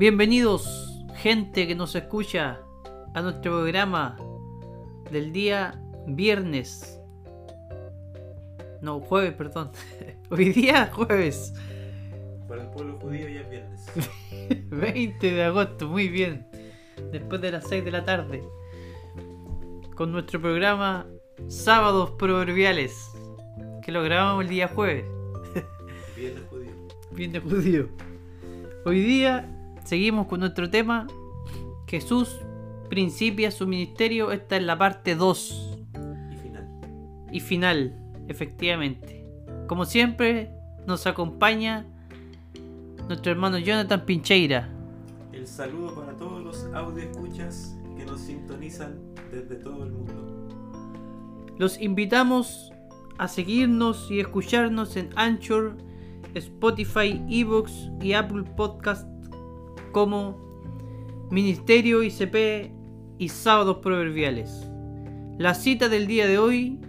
Bienvenidos, gente que nos escucha, a nuestro programa del día viernes. No, jueves, perdón. Hoy día jueves. Para el pueblo judío ya es viernes. 20 de agosto, muy bien. Después de las 6 de la tarde. Con nuestro programa Sábados Proverbiales. Que lo grabamos el día jueves. Viernes judío. De judío. Hoy día seguimos con nuestro tema. Jesús principia su ministerio. Esta es la parte 2 Y final. y final, efectivamente. Como siempre, nos acompaña nuestro hermano Jonathan Pincheira. El saludo para todos los audio escuchas que nos sintonizan desde todo el mundo. Los invitamos a seguirnos y escucharnos en Anchor, Spotify, Evox y Apple Podcast como Ministerio ICP y Sábados Proverbiales. La cita del día de hoy,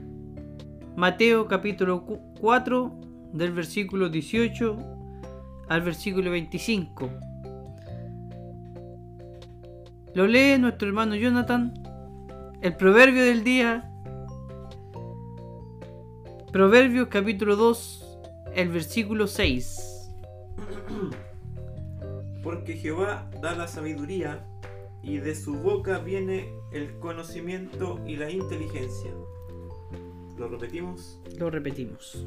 Mateo capítulo cu- 4, del versículo 18 al versículo 25. Lo lee nuestro hermano Jonathan. El proverbio del día Proverbios capítulo 2, el versículo 6. Porque Jehová da la sabiduría y de su boca viene el conocimiento y la inteligencia. ¿Lo repetimos? Lo repetimos.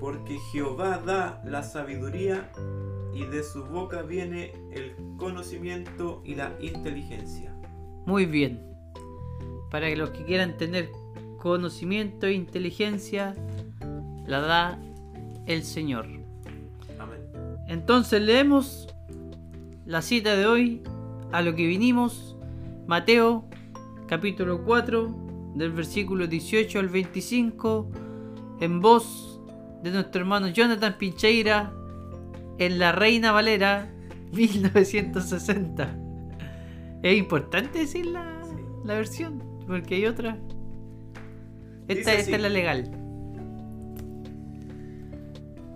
Porque Jehová da la sabiduría y de su boca viene el conocimiento y la inteligencia. Muy bien. Para que los que quieran tener conocimiento e inteligencia, la da el Señor. Amén. Entonces leemos la cita de hoy, a lo que vinimos, Mateo capítulo 4, del versículo 18 al 25, en voz de nuestro hermano Jonathan Pincheira, en La Reina Valera 1960. Es importante decir la, Sí. la versión, porque hay otra. Esta, esta es la legal.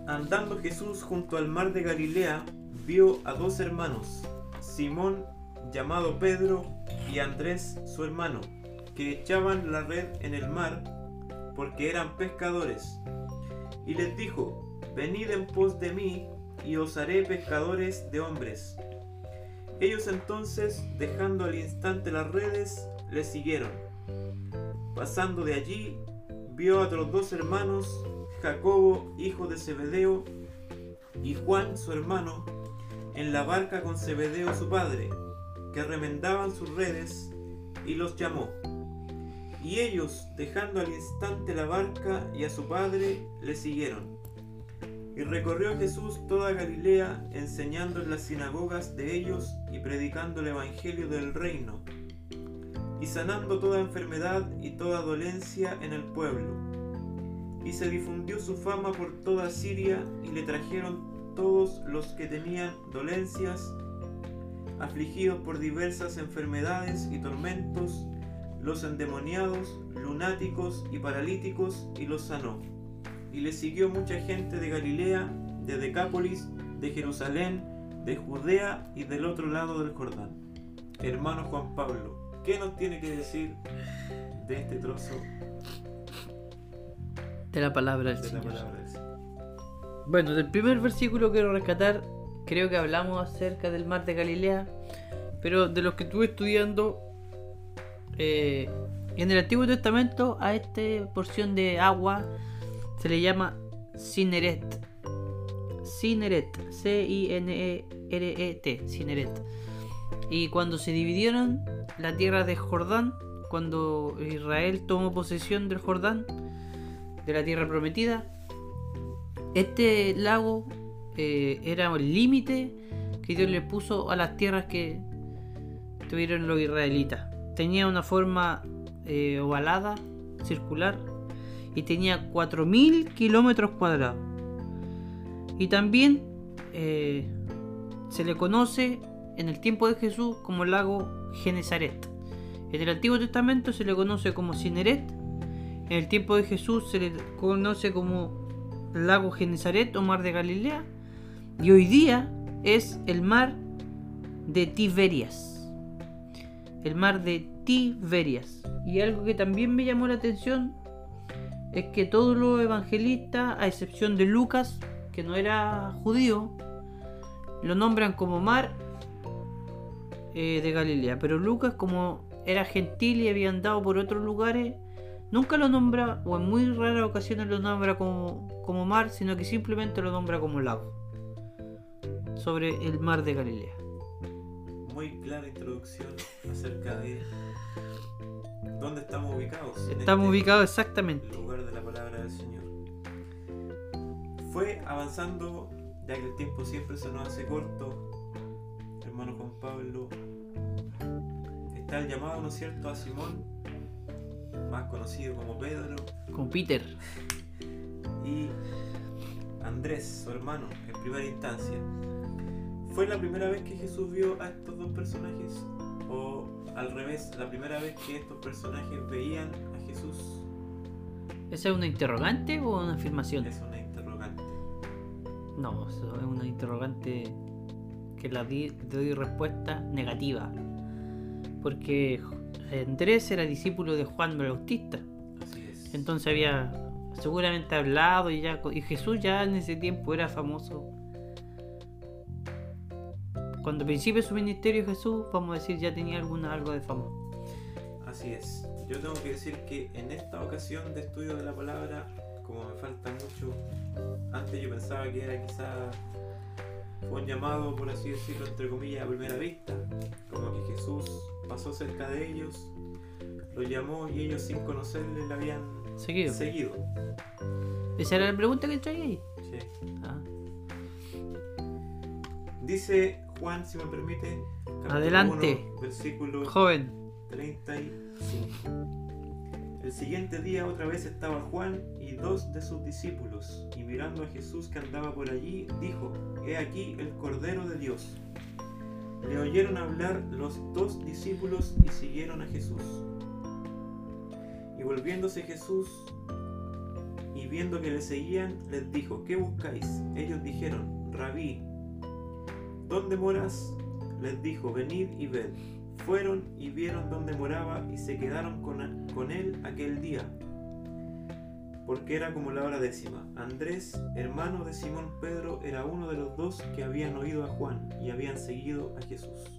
Andando Jesús junto al mar de Galilea, vio a dos hermanos, Simón, llamado Pedro, y Andrés, su hermano, que echaban la red en el mar, porque eran pescadores. Y les dijo, Venid en pos de mí, y os haré pescadores de hombres. Ellos entonces, dejando al instante las redes, le siguieron. Pasando de allí, vio a otros dos hermanos, Jacobo, hijo de Zebedeo, y Juan, su hermano, en la barca con Zebedeo su padre, que remendaban sus redes, y los llamó. Y ellos, dejando al instante la barca y a su padre, le siguieron. Y recorrió Jesús toda Galilea, enseñando en las sinagogas de ellos y predicando el evangelio del reino, y sanando toda enfermedad y toda dolencia en el pueblo y se difundió su fama por toda Siria y le trajeron todos los que tenían dolencias, afligidos por diversas enfermedades y tormentos, los endemoniados, lunáticos y paralíticos, y los sanó. Y le siguió mucha gente de Galilea, de Decápolis, de Jerusalén, de Judea y del otro lado del Jordán. Hermano Juan Pablo, ¿qué nos tiene que decir de este trozo De la palabra del de la Señor. palabra del Señor? Bueno, del primer versículo quiero rescatar, creo que hablamos acerca del mar de Galilea, pero de los que estuve estudiando, eh, en el Antiguo Testamento a esta porción de agua se le llama Cineret. Cineret, C-I-N-E-R-E-T, Cineret. Y cuando se dividieron la tierra de Jordán, cuando Israel tomó posesión del Jordán, de la tierra prometida, este lago eh, era el límite que Dios le puso a las tierras que tuvieron los israelitas. Tenía una forma eh, ovalada, circular, y tenía 4.000 kilómetros cuadrados. Y también eh, se le conoce en el tiempo de Jesús como el lago Genezaret. En el Antiguo Testamento se le conoce como Cineret. En el tiempo de Jesús se le conoce como lago Genezaret o mar de Galilea. Y hoy día es el mar de Tiberias. El mar de Tiberias. Y algo que también me llamó la atención es que todos los evangelistas, a excepción de Lucas, que no era judío, lo nombran como mar eh, de Galilea. Pero Lucas, como era gentil y había andado por otros lugares, nunca lo nombra, o en muy raras ocasiones lo nombra como, como mar, sino que simplemente lo nombra como lago. Sobre el mar de Galilea. Muy clara introducción acerca de dónde estamos ubicados. Estamos este ubicados exactamente. lugar de la palabra del Señor. Fue avanzando, ya que el tiempo siempre se nos hace corto. Hermano Juan Pablo, está el llamado, ¿no es cierto?, a Simón, más conocido como Pedro, Con Peter. Y Andrés, su hermano, en primera instancia. ¿Fue la primera vez que Jesús vio a estos dos personajes? ¿O al revés, la primera vez que estos personajes veían a Jesús? ¿Esa es una interrogante o una afirmación? Es una interrogante. No, eso es una interrogante que la di, doy respuesta negativa. Porque Andrés era discípulo de Juan Bautista. Así es. Entonces había seguramente hablado y ya y Jesús ya en ese tiempo era famoso. Cuando principio su ministerio Jesús, vamos a decir, ya tenía alguna algo de fama. Así es. Yo tengo que decir que en esta ocasión de estudio de la palabra, como me falta mucho, antes yo pensaba que era quizá fue un llamado, por así decirlo, entre comillas, a primera vista. Como que Jesús pasó cerca de ellos, los llamó y ellos sin conocerle le habían Seguido. seguido. Esa era la pregunta que traía ahí. Sí. Ah. Dice Juan, si me permite, Adelante. 1, versículo Joven. 35. El siguiente día otra vez estaba Juan y dos de sus discípulos, y mirando a Jesús que andaba por allí, dijo, He aquí el Cordero de Dios. Le oyeron hablar los dos discípulos y siguieron a Jesús. Volviéndose Jesús y viendo que le seguían, les dijo, ¿qué buscáis? Ellos dijeron, Rabí, ¿dónde moras? Les dijo, venid y ved. Fueron y vieron dónde moraba y se quedaron con, con él aquel día, porque era como la hora décima. Andrés, hermano de Simón Pedro, era uno de los dos que habían oído a Juan y habían seguido a Jesús.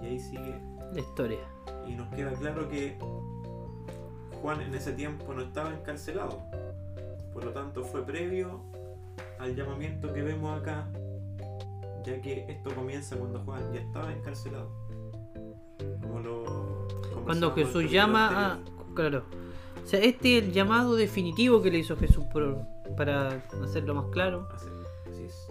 Y ahí sigue, La historia. Y nos queda claro que Juan en ese tiempo no estaba encarcelado, por lo tanto fue previo al llamamiento que vemos acá ya que esto comienza cuando Juan ya estaba encarcelado. Como lo Cuando Jesús llama a. Claro. O sea, este es el llamado definitivo que le hizo Jesús por- para hacerlo más claro. Así, así es.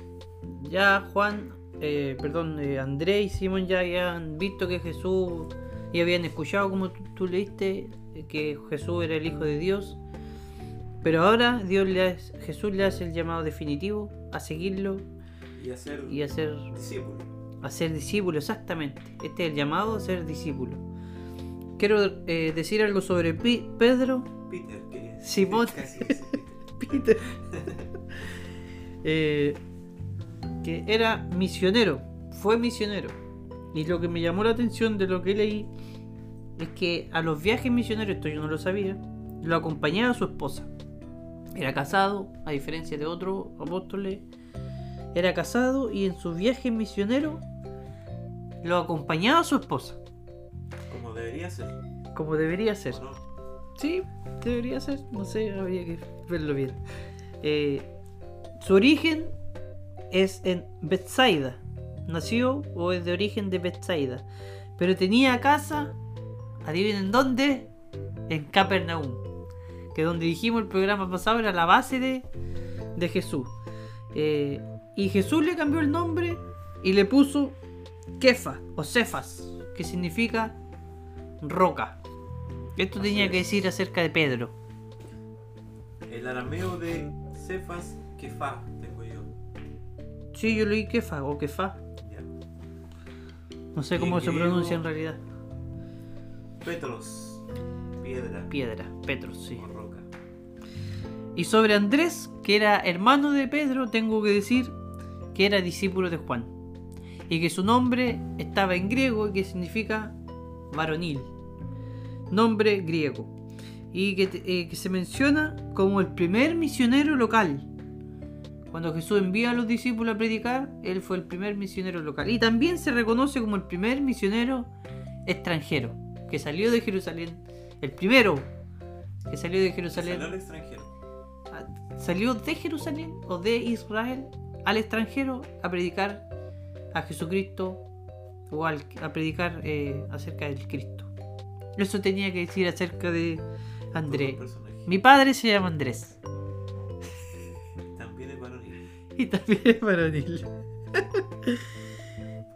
Ya Juan, eh, perdón, eh, Andrés y Simón ya habían visto que Jesús y habían escuchado como tú, tú leíste que Jesús era el Hijo de Dios. Pero ahora Dios le hace- Jesús le hace el llamado definitivo a seguirlo Y a ser y a ser, discípulo. a ser discípulo, exactamente. Este es el llamado a ser discípulo. Quiero eh, decir algo sobre Pedro. Simón. Peter. Peter. Eh, que era misionero, fue misionero. Y lo que me llamó la atención de lo que leí es que a los viajes misioneros, esto yo no lo sabía, lo acompañaba su esposa. Era casado, a diferencia de otros apóstoles, era casado y en sus viajes misioneros lo acompañaba su esposa, Como debería ser. como debería ser. Sí, debería ser. No sé, habría que verlo bien. Eh, su origen es en Bethsaida. Nació o es de origen de Bethsaida. Pero tenía casa, adivinen dónde, en Capernaum. Que donde dijimos el programa pasado era la base de, de Jesús. Eh, y Jesús le cambió el nombre y le puso Kefa o Cefas, que significa roca. Esto Así tenía que decir acerca de Pedro. El arameo de Cefas Kefa tengo yo. Sí, yo leí Kefa o Kefa. No sé cómo se pronuncia en realidad. Petros. Piedra. Piedra, Petros, sí. O roca. Y sobre Andrés, que era hermano de Pedro, tengo que decir que era discípulo de Juan. y que su nombre estaba en griego y que significa varonil. Nombre griego. Y que, eh, que se menciona como el primer misionero local. Cuando Jesús envía a los discípulos a predicar, él fue el primer misionero local. Y también se reconoce como el primer misionero extranjero, que salió de Jerusalén. El primero que salió de Jerusalén. Salió al extranjero. a- salió de Jerusalén o de Israel al extranjero a predicar a Jesucristo o al- a predicar eh, acerca del Cristo. Eso tenía que decir acerca de Andrés. Mi padre se llama Andrés y también es varonil,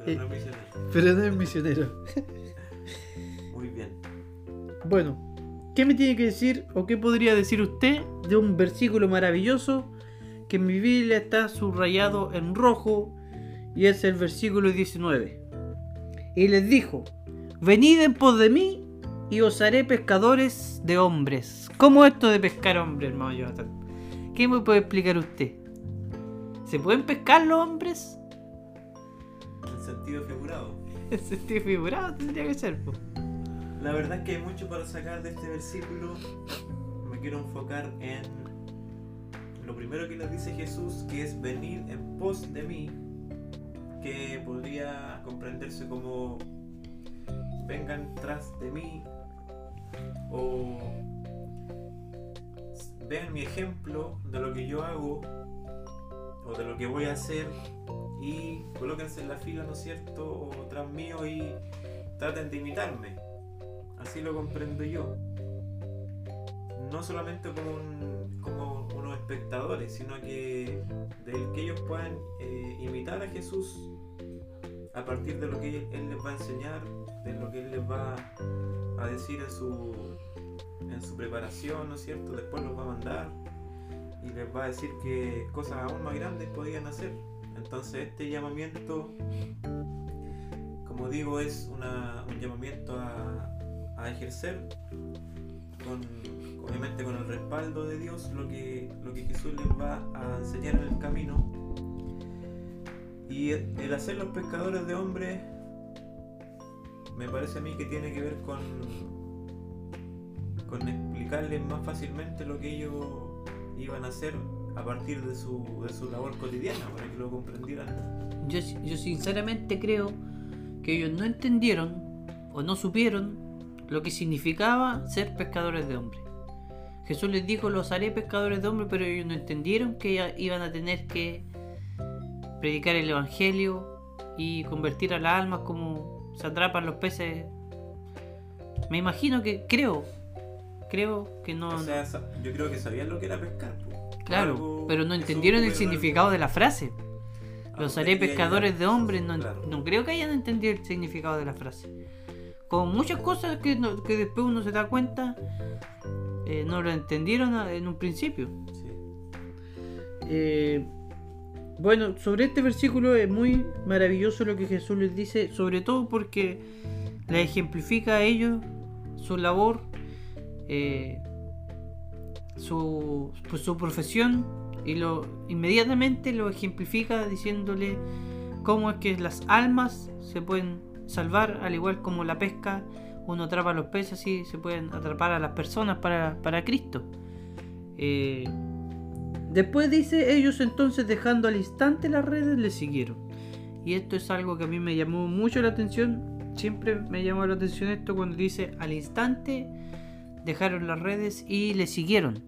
pero no es misionero. pero no es misionero. Muy bien. Bueno, ¿qué me tiene que decir o qué podría decir usted de un versículo maravilloso que en mi Biblia está subrayado en rojo y es el versículo 19? Y les dijo, venid en pos de mí y os haré pescadores de hombres. ¿Cómo esto de pescar hombres, hermano Jonathan? ¿Qué me puede explicar usted? ¿Se pueden pescar los hombres? En sentido figurado. En sentido figurado tendría que ser. po. La verdad es que hay mucho para sacar de este versículo. Me quiero enfocar en lo primero que nos dice Jesús, que es venir en pos de mí, que podría comprenderse como vengan tras de mí o vean mi ejemplo de lo que yo hago o de lo que voy a hacer y colóquense en la fila, ¿no es cierto? Tras mío y traten de imitarme. Así lo comprendo yo. No solamente como, como unos espectadores, sino que del que ellos puedan eh, imitar a Jesús a partir de lo que él, Él les va a enseñar, de lo que Él les va a decir en su, en su preparación, ¿no es cierto? Después los va a mandar y les va a decir que cosas aún más grandes podían hacer. Entonces este llamamiento, como digo, es un llamamiento a, a ejercer obviamente con el respaldo de Dios lo que, lo que Jesús les va a enseñar en el camino. Y el el hacer los pescadores de hombres me parece a mí que tiene que ver con, con explicarles más fácilmente lo que ellos iban a hacer a partir de su, de su labor cotidiana, para que lo comprendieran. Yo, yo sinceramente creo que ellos no entendieron o no supieron lo que significaba ser pescadores de hombres. Jesús les dijo, los haré pescadores de hombres, pero ellos no entendieron que iban a tener que predicar el Evangelio y convertir a las almas como se atrapan los peces. Me imagino que, creo, creo que no... O sea, sa- yo creo que sabían lo que era pescar. claro, Algo- pero no entendieron el significado de la frase. algo Los haré pescadores de hombres, no, Claro. no creo que hayan entendido el significado de la frase. Con muchas cosas que, no- que después uno se da cuenta, eh, no lo entendieron a- en un principio. Sí. Eh, bueno, sobre este versículo es muy maravilloso lo que Jesús les dice, sobre todo porque le ejemplifica a ellos su labor, eh, su, pues, su profesión y lo inmediatamente lo ejemplifica diciéndole cómo es que las almas se pueden salvar, al igual como la pesca, uno atrapa a los peces así se pueden atrapar a las personas para, para Cristo. Eh, Después dice, ellos entonces dejando al instante las redes le siguieron. Y esto es algo que a mí me llamó mucho la atención. Siempre me llamó la atención esto cuando dice al instante dejaron las redes y le siguieron.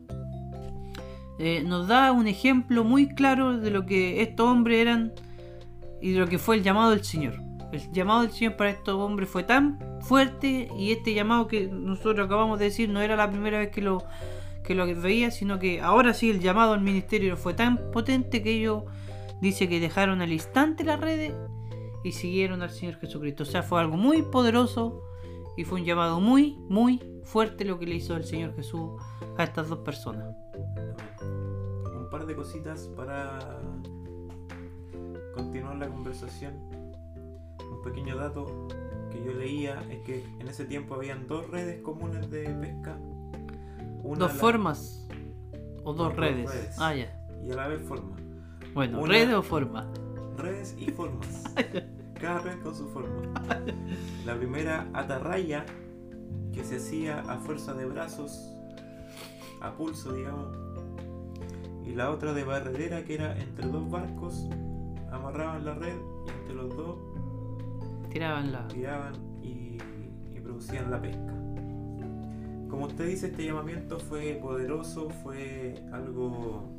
Eh, nos da un ejemplo muy claro de lo que estos hombres eran y de lo que fue el llamado del Señor. El llamado del Señor para estos hombres fue tan fuerte y este llamado que nosotros acabamos de decir no era la primera vez que lo que lo veía, sino que ahora sí el llamado al ministerio fue tan potente que ellos dice que dejaron al instante las redes y siguieron al Señor Jesucristo. O sea, fue algo muy poderoso y fue un llamado muy, muy fuerte lo que le hizo el Señor Jesús a estas dos personas. Un par de cositas para continuar la conversación. Un pequeño dato que yo leía es que en ese tiempo habían dos redes comunes de pesca. Una dos la- formas o dos dos redes. redes. Ah, ya. y a la vez forma. Bueno, Una- redes o forma. Redes y formas. cada red con su forma. La primera atarraya, que se hacía a fuerza de brazos, a pulso, digamos. Y la otra de barredera, que era entre dos barcos, amarraban la red y entre los dos Tiraban la. tiraban y, y producían la pesca. Como usted dice, este llamamiento fue poderoso, fue algo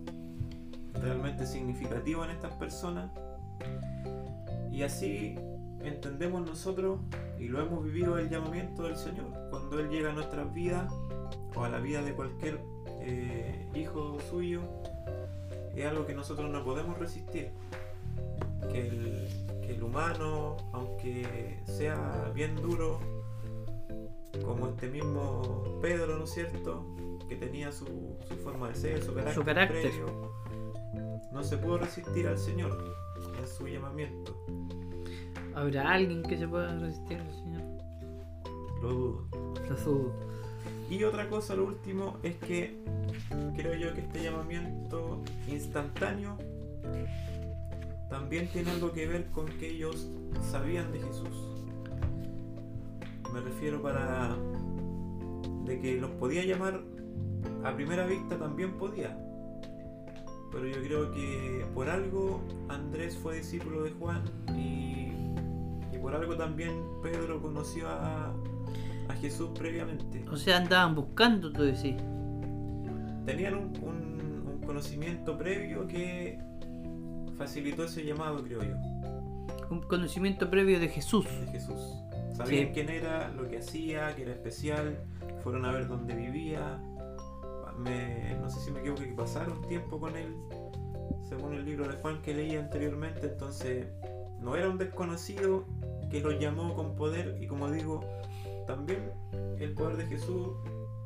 realmente significativo en estas personas. Y así entendemos nosotros y lo hemos vivido el llamamiento del Señor. Cuando Él llega a nuestras vidas o a la vida de cualquier eh, hijo suyo, es algo que nosotros no podemos resistir. Que el, que el humano, aunque sea bien duro, como este mismo Pedro, ¿no es cierto? Que tenía su, su forma de ser, su carácter, carácter. previo, no se pudo resistir al Señor en su llamamiento. ¿Habrá alguien que se pueda resistir al Señor? Lo dudo. Lo dudo. Y otra cosa, lo último, es que creo yo que este llamamiento instantáneo también tiene algo que ver con que ellos sabían de Jesús. Me refiero para de que los podía llamar a primera vista también podía. Pero yo creo que por algo Andrés fue discípulo de Juan y, y por algo también Pedro conoció a, a Jesús previamente. O sea, andaban buscando, tú decís. Tenían un, un- un conocimiento previo que facilitó ese llamado, creo yo, Un conocimiento previo de Jesús. de Jesús. Sabían Sí. quién era, lo que hacía, que era especial, fueron a ver dónde vivía. Me- no sé si me equivoco, que pasaron tiempo con él, según el libro de Juan que leí anteriormente. Entonces, no era un desconocido que los llamó con poder, y como digo, también el poder de Jesús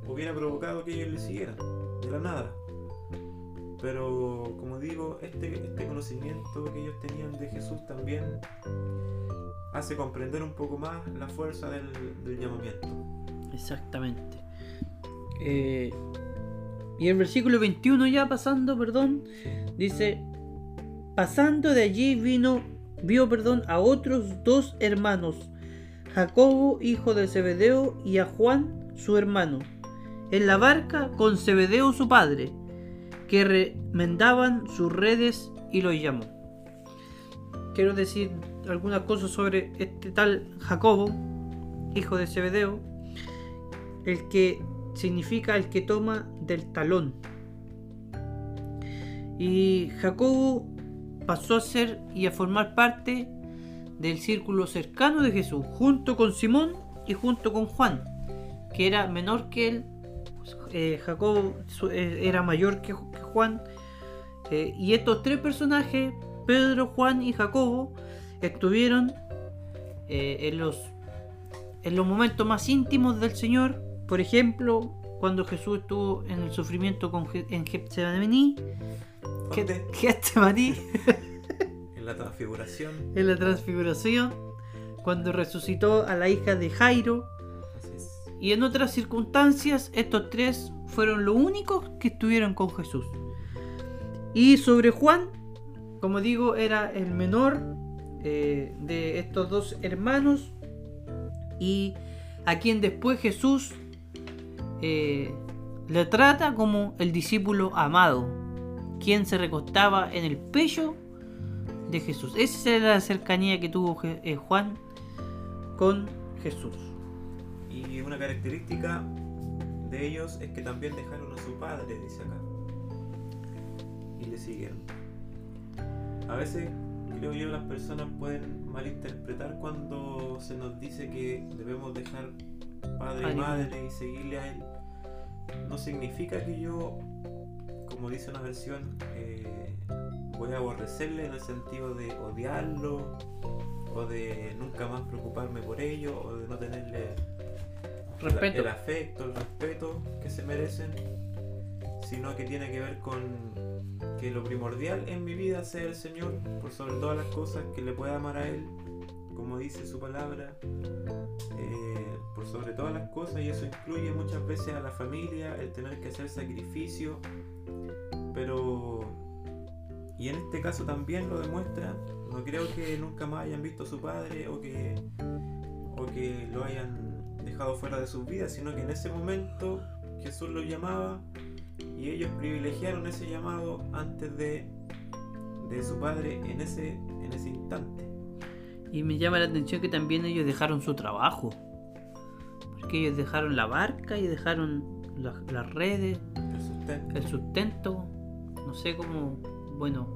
hubiera provocado que ellos le siguieran, de la nada. Pero, como digo, este, este conocimiento que ellos tenían de Jesús también hace comprender un poco más la fuerza del, del llamamiento. Exactamente. Eh, y el versículo 21 ya pasando, perdón, dice, pasando de allí vino, vio, perdón, a otros dos hermanos, Jacobo, hijo de Zebedeo, y a Juan, su hermano, en la barca con Zebedeo su padre, que remendaban sus redes y los llamó. Quiero decir algunas cosas sobre este tal Jacobo, hijo de Zebedeo, el que significa el que toma del talón. Y Jacobo pasó a ser y a formar parte del círculo cercano de Jesús, junto con Simón y junto con Juan, que era menor que él. Eh, Jacobo eh, era mayor que, Ju- que Juan. Eh, y estos tres personajes, Pedro, Juan y Jacobo, estuvieron en los en los momentos más íntimos del Señor, por ejemplo, cuando Jesús estuvo en el sufrimiento con Je- en Getsemaní. Getsemaní, En la transfiguración. en la transfiguración, cuando resucitó a la hija de Jairo, y en otras circunstancias, estos tres fueron los únicos que estuvieron con Jesús. Y sobre Juan, como digo, era el menor eh, de estos dos hermanos y a quien después Jesús eh, le trata como el discípulo amado, quien se recostaba en el pecho de Jesús. Esa era la cercanía que tuvo eh, Juan con Jesús. Y una característica de ellos es que también dejaron a su padre, dice acá. Y le siguieron. A veces, creo yo, las personas pueden malinterpretar cuando se nos dice que debemos dejar padre y madre y seguirle a él. No significa que yo, como dice una versión, eh, voy a aborrecerle en el sentido de odiarlo o de nunca más preocuparme por ello o de no tenerle Respeto. el afecto, el respeto que se merecen, sino que tiene que ver con que lo primordial en mi vida sea el Señor, por sobre todas las cosas, que le pueda amar a Él, como dice su palabra, sobre todas las cosas, y eso incluye muchas veces a la familia, el tener que hacer sacrificio, pero Y en este caso también lo demuestra. No creo que nunca más hayan visto a su padre o que, o que lo hayan dejado fuera de sus vidas, sino que en ese momento Jesús los llamaba y ellos privilegiaron ese llamado antes de, de su padre en ese, en ese instante. Y me llama la atención que también ellos dejaron su trabajo. Porque ellos dejaron la barca y dejaron la- las redes, El sustento. el sustento. No sé cómo, bueno,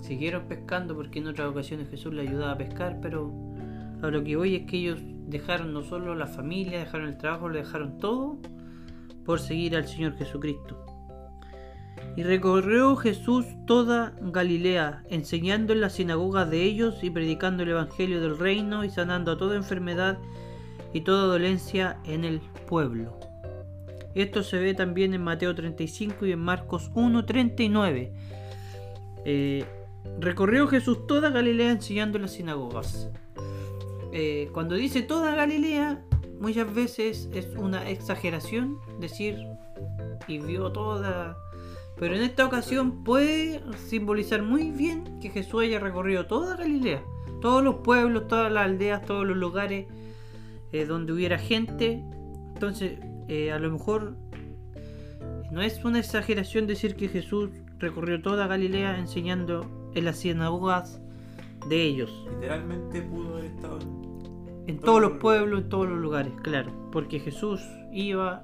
siguieron pescando porque en otras ocasiones Jesús les ayudaba a pescar, pero a lo que voy es que ellos dejaron no solo la familia, dejaron el trabajo, lo dejaron todo por seguir al Señor Jesucristo. Y recorrió Jesús toda Galilea, enseñando en las sinagogas de ellos y predicando el Evangelio del reino y sanando a toda enfermedad y toda dolencia en el pueblo. Esto se ve también en Mateo 35 y en Marcos 1, 39. Eh, recorrió Jesús toda Galilea enseñando en las sinagogas. Eh, cuando dice toda Galilea, muchas veces es una exageración decir y vio toda. Pero en esta ocasión puede simbolizar muy bien que Jesús haya recorrido toda Galilea, todos los pueblos, todas las aldeas, todos los lugares eh, donde hubiera gente. Entonces, eh, a lo mejor no es una exageración decir que Jesús recorrió toda Galilea enseñando en las sinagogas de ellos. Literalmente pudo haber estado en En Todos los los pueblos, en todos los lugares, claro. Porque Jesús iba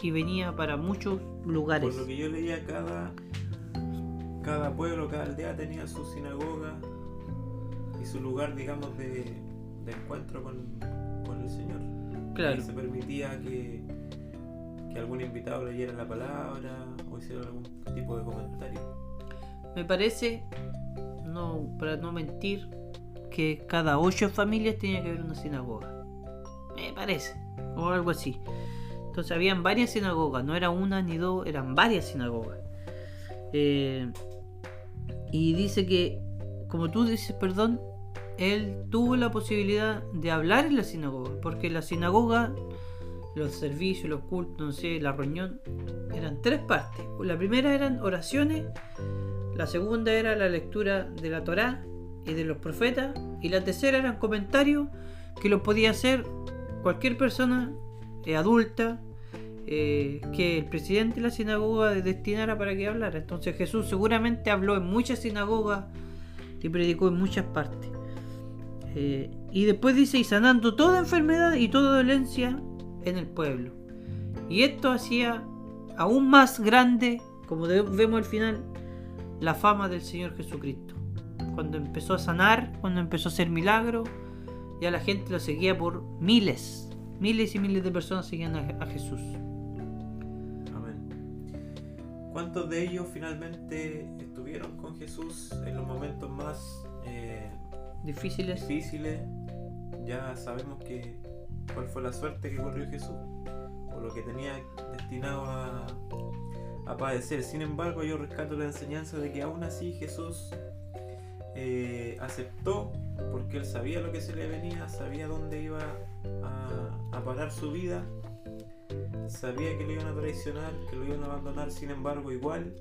y venía para muchos lugares. Por lo que yo leía, cada, cada pueblo, cada aldea tenía su sinagoga y su lugar, digamos, de, de encuentro con, Señor. Claro. Se permitía que, que algún invitado leyera la palabra o hiciera algún tipo de comentario. Me parece, no, para no mentir, que cada ocho familias tenía que haber una sinagoga. Me parece. O algo así. Entonces habían varias sinagogas, no era una ni dos, eran varias sinagogas. Eh, y dice que, como tú dices, perdón, él tuvo la posibilidad de hablar en la sinagoga, porque la sinagoga, los servicios, los cultos, no sé, la reunión, eran tres partes. La primera eran oraciones, la segunda era la lectura de la Torá y de los profetas, y la tercera eran comentarios que los podía hacer cualquier persona eh, adulta eh, que el presidente de la sinagoga destinara para que hablara. Entonces Jesús seguramente habló en muchas sinagogas y predicó en muchas partes. Eh, y después dice, y sanando toda enfermedad y toda dolencia en el pueblo. Y esto hacía aún más grande, como vemos al final, la fama del Señor Jesucristo. Cuando empezó a sanar, cuando empezó a hacer milagros, ya la gente lo seguía por miles. Miles y miles de personas seguían a, a Jesús. Amén. ¿Cuántos de ellos finalmente estuvieron con Jesús en los momentos más eh, Difíciles. difíciles? Ya sabemos que cuál fue la suerte que corrió Jesús o lo que tenía destinado a, padecer. Sin embargo, yo rescato la enseñanza de que aún así Jesús eh, aceptó porque él sabía lo que se le venía, sabía dónde iba a, a parar su vida, sabía que lo iban a traicionar, que lo iban a abandonar, sin embargo igual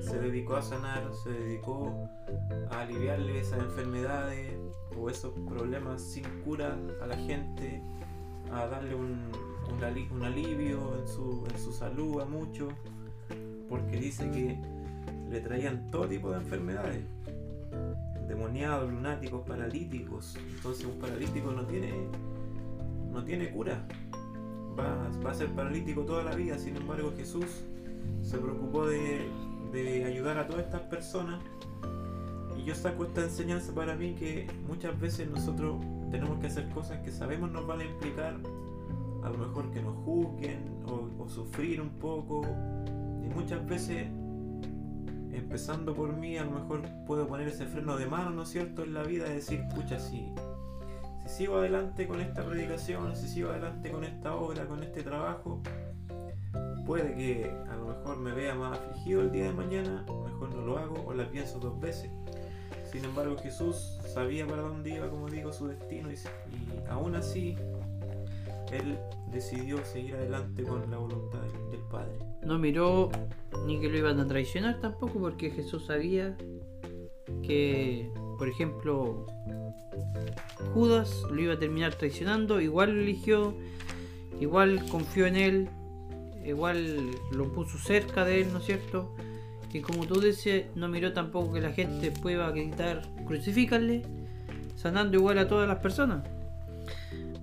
se dedicó a sanar, se dedicó a aliviarle esas enfermedades o esos problemas sin cura a la gente, a darle un, un ali- un alivio en su, en su salud a muchos, porque dice que le traían todo tipo de enfermedades, demoniados, lunáticos, paralíticos. Entonces un paralítico no tiene, no tiene cura, va, va a ser paralítico toda la vida. Sin embargo Jesús se preocupó de, de ayudar a todas estas personas. Y yo saco esta enseñanza para mí que muchas veces nosotros tenemos que hacer cosas que sabemos nos van a implicar a lo mejor que nos juzguen o, o sufrir un poco. Y muchas veces, empezando por mí, a lo mejor puedo poner ese freno de mano, ¿no es cierto?, en la vida de decir, pucha, si, si sigo adelante con esta predicación, si sigo adelante con esta obra, con este trabajo, puede que a lo mejor me vea más afligido el día de mañana, mejor no lo hago o la pienso dos veces. Sin embargo, Jesús sabía para dónde iba, como digo, su destino y, aún así él decidió seguir adelante con la voluntad del, del Padre. No miró ni que lo iban a traicionar tampoco, porque Jesús sabía que, por ejemplo, Judas lo iba a terminar traicionando, igual lo eligió, igual confió en él, igual lo puso cerca de él, ¿no es cierto? Y como tú dices, no miró tampoco que la gente pueda gritar, crucifícale, sanando igual a todas las personas.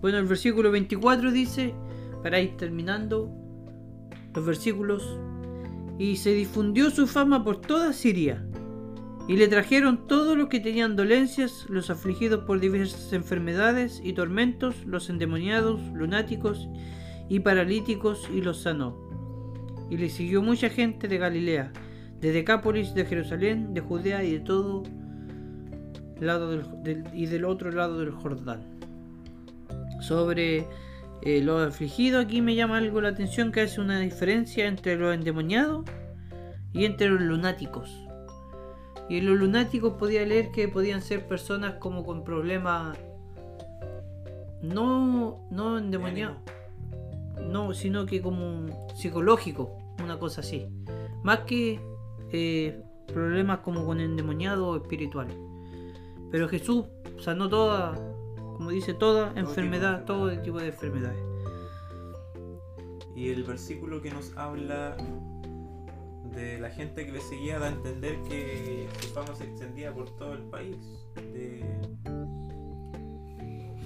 Bueno, el versículo 24 dice, para ir terminando los versículos, y se difundió su fama por toda Siria, y le trajeron todos los que tenían dolencias, los afligidos por diversas enfermedades y tormentos, los endemoniados, lunáticos y paralíticos, y los sanó. Y le siguió mucha gente de Galilea, de Decápolis, de Jerusalén, de Judea y de todo lado del, y del otro lado del Jordán. Sobre eh, los afligidos, aquí me llama algo la atención que hace una diferencia entre los endemoniados y entre los lunáticos. Y en los lunáticos podía leer que podían ser personas como con problemas no, no endemoniados, no, sino que como psicológico, una cosa así. Más que eh, problemas como con endemoniado o espiritual. Pero Jesús sanó toda, como dice, toda enfermedad, todo tipo de enfermedades. Y el versículo que nos habla de la gente que le seguía da a entender que su fama se extendía por todo el país. De,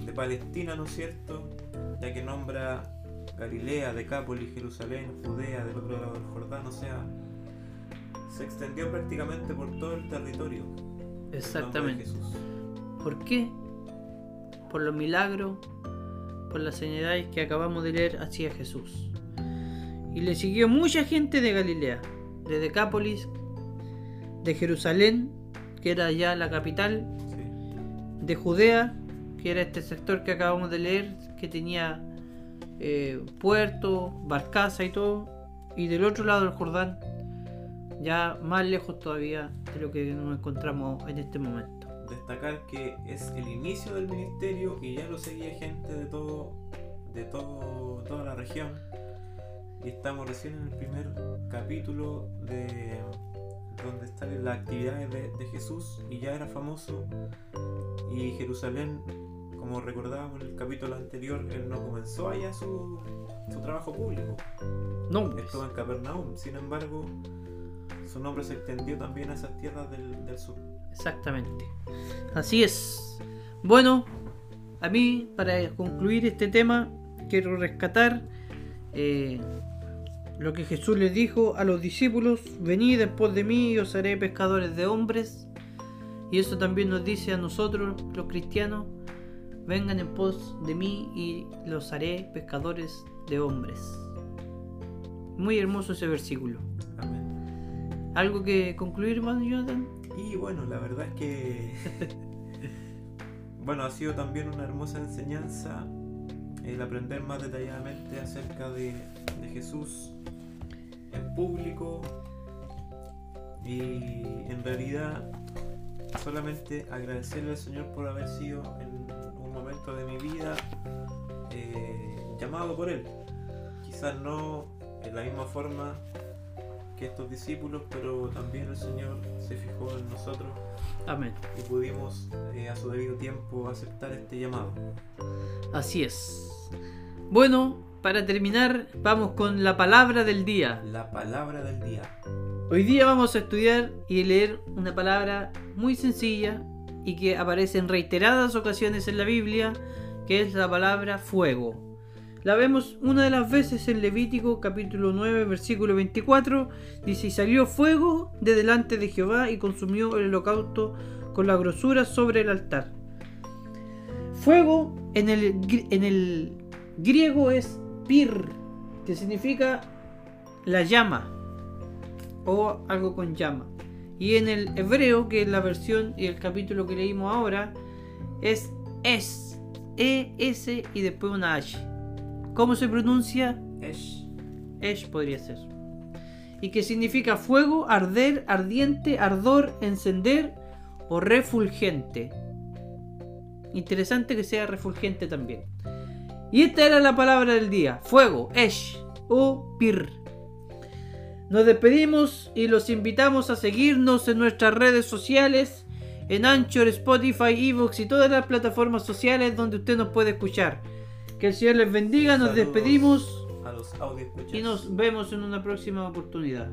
de Palestina, ¿no es cierto? Ya que nombra Galilea, Decápolis, Jerusalén, Judea, del otro lado del Jordán, o sea, se extendió prácticamente por todo el territorio. Exactamente. Jesús. ¿Por qué? Por los milagros, por las sanidades que acabamos de leer hacía Jesús. Y le siguió mucha gente de Galilea, de Decápolis, de Jerusalén, que era ya la capital, Sí. de Judea, que era este sector que acabamos de leer, que tenía eh, puerto, barcaza y todo, y del otro lado del Jordán, ya más lejos todavía de lo que nos encontramos en este momento. destacar que es el inicio del ministerio y ya lo seguía gente de todo de todo toda la región y estamos recién en el primer capítulo de donde están las actividades de, de Jesús y ya era famoso y Jerusalén como recordábamos en el capítulo anterior él no comenzó allá su, su trabajo público Nombres. estuvo en Capernaum sin embargo su nombre se extendió también a esas tierras del, del sur Exactamente. Así es. Bueno, a mí, para concluir este tema, quiero rescatar eh, lo que Jesús les dijo a los discípulos, venid después de mí y os haré pescadores de hombres. Y eso también nos dice a nosotros, los cristianos, vengan en pos de mí y los haré pescadores de hombres. Muy hermoso ese versículo. amén ¿Algo que concluir, hermano Jonathan? Y bueno, la verdad es que. bueno, ha sido también una hermosa enseñanza el aprender más detalladamente acerca de, de Jesús en público. Y en realidad, solamente agradecerle al Señor por haber sido en momento de mi vida eh, llamado por Él. Quizás no en la misma forma que estos discípulos, pero también el Señor se fijó en nosotros Amén. y pudimos eh, a su debido tiempo aceptar este llamado. Así es. Bueno, para terminar, vamos con la palabra del día. La palabra del día. Hoy día vamos a estudiar y leer una palabra muy sencilla y que aparece en reiteradas ocasiones en la Biblia, que es la palabra fuego. La vemos una de las veces en Levítico capítulo 9 versículo 24. Dice, y salió fuego de delante de Jehová y consumió el holocausto con la grosura sobre el altar. Fuego en el, en el griego es pir, que significa la llama o algo con llama. Y en el hebreo, que es la versión y el capítulo que leímos ahora, es es, E, S y después una H. ¿Cómo se pronuncia? Esh. Esh podría ser. Y que significa fuego, arder, ardiente, ardor, encender o refulgente. Interesante que sea refulgente también. Y esta era la palabra del día: fuego, Esh o Pir. Nos despedimos y los invitamos a seguirnos en nuestras redes sociales, en Anchor, Spotify, Evox y todas las plataformas sociales donde usted nos puede escuchar. Que el Señor les bendiga, nos Saludos despedimos A los audio y nos vemos en una próxima oportunidad.